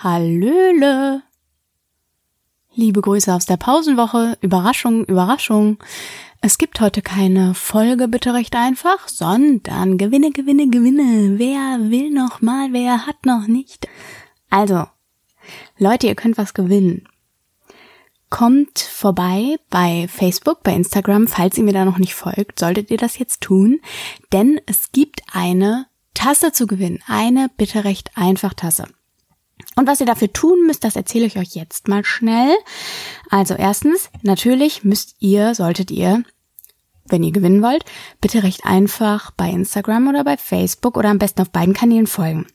Hallöle! Liebe Grüße aus der Pausenwoche. Überraschung, Überraschung. Es gibt heute keine Folge, bitte recht einfach, sondern Gewinne, Gewinne, Gewinne. Wer will noch mal, wer hat noch nicht? Also, Leute, ihr könnt was gewinnen. Kommt vorbei bei Facebook, bei Instagram, falls ihr mir da noch nicht folgt, solltet ihr das jetzt tun, denn es gibt eine Tasse zu gewinnen, eine bitte recht einfach Tasse. Und was ihr dafür tun müsst, das erzähle ich euch jetzt mal schnell. Also erstens, natürlich müsst ihr, solltet ihr, wenn ihr gewinnen wollt, bitte recht einfach bei Instagram oder bei Facebook oder am besten auf beiden Kanälen folgen.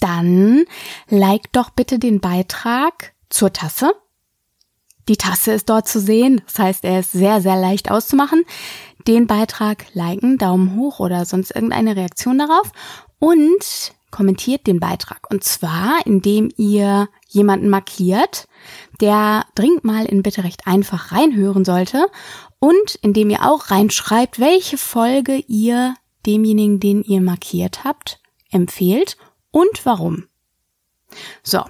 Dann liked doch bitte den Beitrag zur Tasse. Die Tasse ist dort zu sehen, das heißt, er ist sehr, sehr leicht auszumachen. Den Beitrag liken, Daumen hoch oder sonst irgendeine Reaktion darauf und kommentiert den Beitrag. Und zwar, indem ihr jemanden markiert, der dringend mal in Bitte recht einfach reinhören sollte und indem ihr auch reinschreibt, welche Folge ihr demjenigen, den ihr markiert habt, empfehlt und warum. So.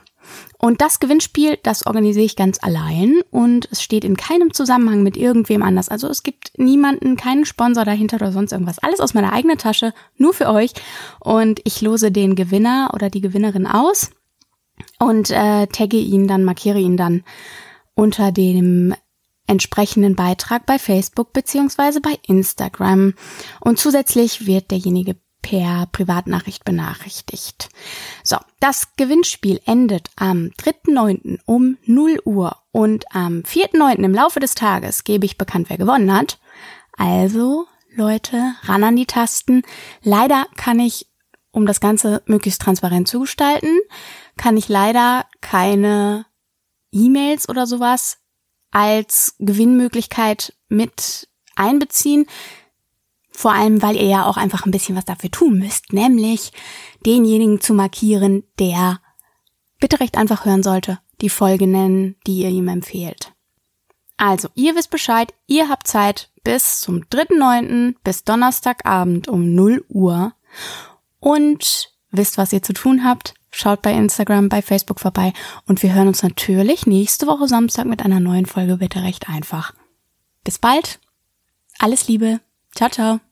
Und das Gewinnspiel, das organisiere ich ganz allein und es steht in keinem Zusammenhang mit irgendwem anders. Also es gibt niemanden, keinen Sponsor dahinter oder sonst irgendwas. Alles aus meiner eigenen Tasche, nur für euch. Und ich lose den Gewinner oder die Gewinnerin aus und äh, tagge ihn dann, markiere ihn dann unter dem entsprechenden Beitrag bei Facebook beziehungsweise bei Instagram. Und zusätzlich wird derjenige per Privatnachricht benachrichtigt. So, das Gewinnspiel endet am 3.9. um 0 Uhr und am 4.9. im Laufe des Tages gebe ich bekannt, wer gewonnen hat. Also, Leute, ran an die Tasten. Leider kann ich, um das Ganze möglichst transparent zu gestalten, kann ich leider keine E-Mails oder sowas als Gewinnmöglichkeit mit einbeziehen. Vor allem, weil ihr ja auch einfach ein bisschen was dafür tun müsst, nämlich denjenigen zu markieren, der bitte recht einfach hören sollte, die Folge nennen, die ihr ihm empfehlt. Also, ihr wisst Bescheid, ihr habt Zeit bis zum 3.9. bis Donnerstagabend um 0 Uhr und wisst, was ihr zu tun habt. Schaut bei Instagram, bei Facebook vorbei und wir hören uns natürlich nächste Woche Samstag mit einer neuen Folge Bitte recht einfach. Bis bald. Alles Liebe. Ciao, ciao.